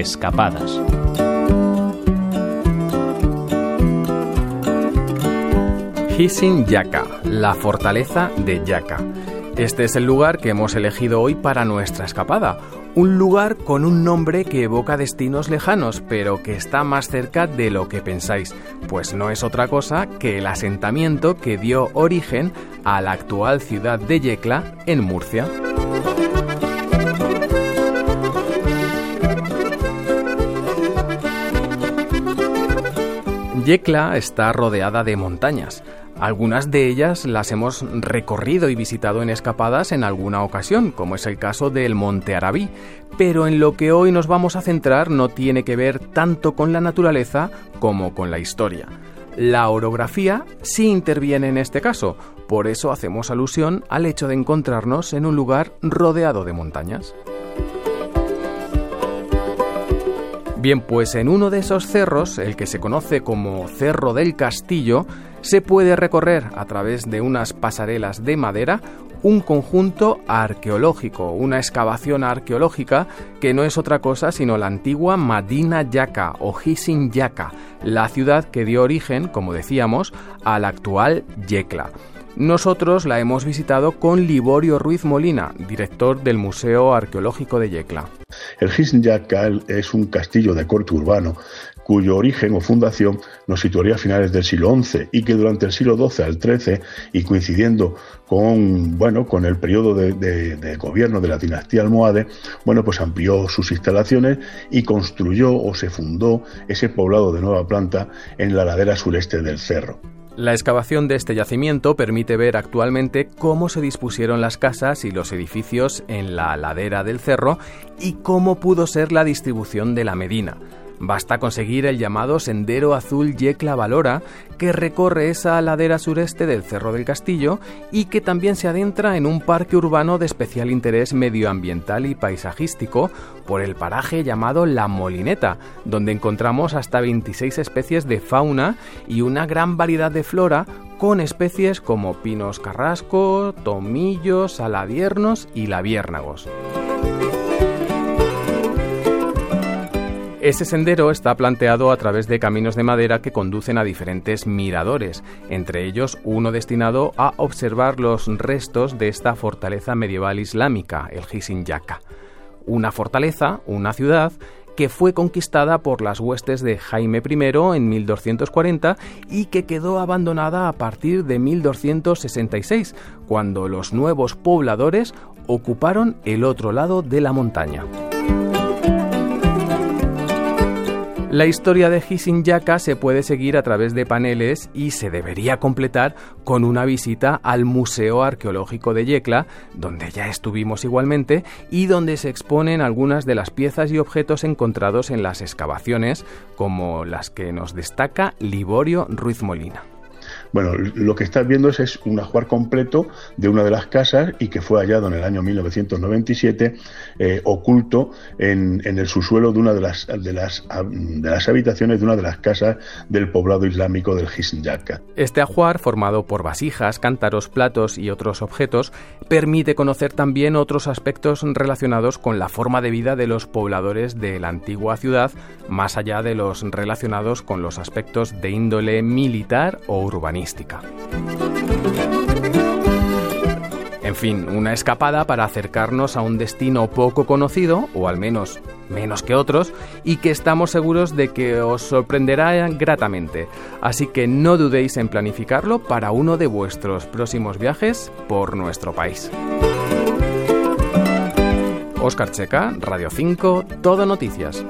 Escapadas. Hisin Yaka, la fortaleza de Yaka. Este es el lugar que hemos elegido hoy para nuestra escapada. Un lugar con un nombre que evoca destinos lejanos, pero que está más cerca de lo que pensáis, pues no es otra cosa que el asentamiento que dio origen a la actual ciudad de Yecla, en Murcia. Yecla está rodeada de montañas. Algunas de ellas las hemos recorrido y visitado en escapadas en alguna ocasión, como es el caso del Monte Arabí, pero en lo que hoy nos vamos a centrar no tiene que ver tanto con la naturaleza como con la historia. La orografía sí interviene en este caso, por eso hacemos alusión al hecho de encontrarnos en un lugar rodeado de montañas. Bien, pues en uno de esos cerros, el que se conoce como Cerro del Castillo, se puede recorrer a través de unas pasarelas de madera un conjunto arqueológico, una excavación arqueológica que no es otra cosa sino la antigua Madina Yaka o Hisin Yaka, la ciudad que dio origen, como decíamos, al actual Yecla. Nosotros la hemos visitado con Liborio Ruiz Molina, director del Museo Arqueológico de Yecla. El Yaka es un castillo de corte urbano cuyo origen o fundación nos situaría a finales del siglo XI y que durante el siglo XII al XIII y coincidiendo con, bueno, con el periodo de, gobierno de la dinastía almohade, bueno, pues amplió sus instalaciones y construyó o se fundó ese poblado de nueva planta en la ladera sureste del cerro. La excavación de este yacimiento permite ver actualmente cómo se dispusieron las casas y los edificios en la ladera del cerro y cómo pudo ser la distribución de la Medina. Basta conseguir el llamado Sendero Azul Yecla Valora, que recorre esa ladera sureste del Cerro del Castillo y que también se adentra en un parque urbano de especial interés medioambiental y paisajístico por el paraje llamado La Molineta, donde encontramos hasta 26 especies de fauna y una gran variedad de flora con especies como pinos carrasco, tomillos, saladiernos y labiérnagos. Ese sendero está planteado a través de caminos de madera que conducen a diferentes miradores, entre ellos uno destinado a observar los restos de esta fortaleza medieval islámica, el Hisin Yaka. Una fortaleza, una ciudad, que fue conquistada por las huestes de Jaime I en 1240 y que quedó abandonada a partir de 1266, cuando los nuevos pobladores ocuparon el otro lado de la montaña. La historia de Yaka se puede seguir a través de paneles y se debería completar con una visita al Museo Arqueológico de Yecla, donde ya estuvimos igualmente y donde se exponen algunas de las piezas y objetos encontrados en las excavaciones, como las que nos destaca Liborio Ruiz Molina. Bueno, lo que estás viendo es, un ajuar completo de una de las casas y que fue hallado en el año 1997 eh, oculto en, el subsuelo de una de las, habitaciones de una de las casas del poblado islámico del Yaka. Este ajuar, formado por vasijas, cántaros, platos y otros objetos, permite conocer también otros aspectos relacionados con la forma de vida de los pobladores de la antigua ciudad, más allá de los relacionados con los aspectos de índole militar o urbanística. En fin, una escapada para acercarnos a un destino poco conocido, o al menos menos que otros, y que estamos seguros de que os sorprenderá gratamente. Así que no dudéis en planificarlo para uno de vuestros próximos viajes por nuestro país. Oscar Checa, Radio 5, Todo Noticias.